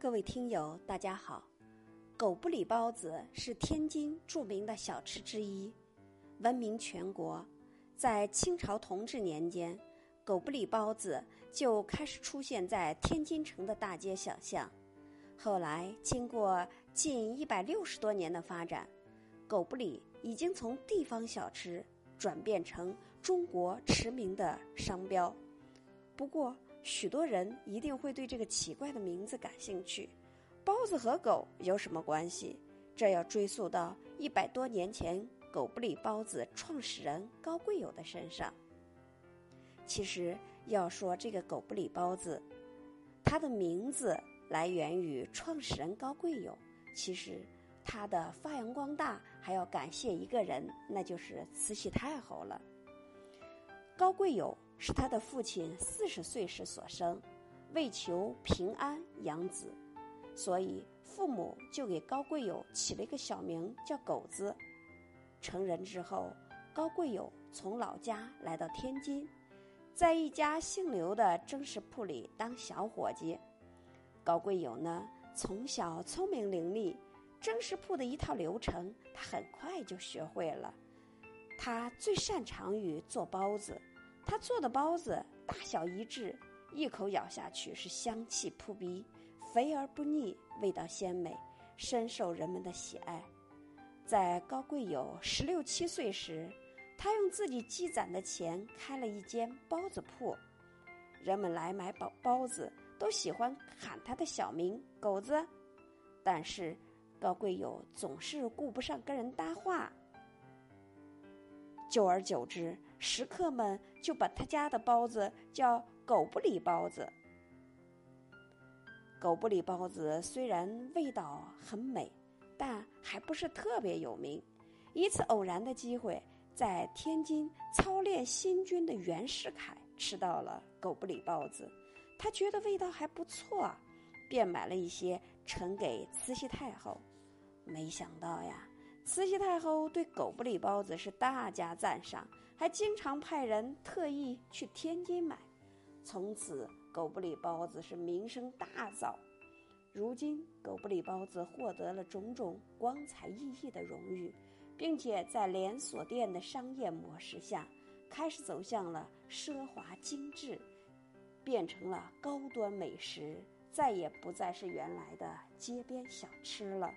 各位听友，大家好。狗不理包子是天津著名的小吃之一，闻名全国。在清朝同治年间，狗不理包子就开始出现在天津城的大街小巷。后来，经过近一百六十多年的发展，狗不理已经从地方小吃转变成中国驰名的商标。不过，许多人一定会对这个奇怪的名字感兴趣，包子和狗有什么关系？这要追溯到一百多年前，狗不理包子创始人高贵友的身上。其实要说这个狗不理包子，它的名字来源于创始人高贵友。其实它的发扬光大还要感谢一个人，那就是慈禧太后了。高贵友。是他的父亲四十岁时所生，为求平安养子，所以父母就给高贵友起了一个小名叫狗子。成人之后，高贵友从老家来到天津，在一家姓刘的蒸食铺里当小伙计。高贵友呢，从小聪明伶俐，蒸食铺的一套流程他很快就学会了。他最擅长于做包子。他做的包子大小一致，一口咬下去是香气扑鼻，肥而不腻，味道鲜美，深受人们的喜爱。在高贵友十六七岁时，他用自己积攒的钱开了一间包子铺，人们来买包包子都喜欢喊他的小名“狗子”，但是高贵友总是顾不上跟人搭话。久而久之，食客们就把他家的包子叫“狗不理包子”。狗不理包子虽然味道很美，但还不是特别有名。一次偶然的机会，在天津操练新军的袁世凯吃到了狗不理包子，他觉得味道还不错，便买了一些呈给慈禧太后。没想到呀！慈禧太后对狗不理包子是大加赞赏，还经常派人特意去天津买。从此，狗不理包子是名声大噪。如今，狗不理包子获得了种种光彩熠熠的荣誉，并且在连锁店的商业模式下，开始走向了奢华精致，变成了高端美食，再也不再是原来的街边小吃了。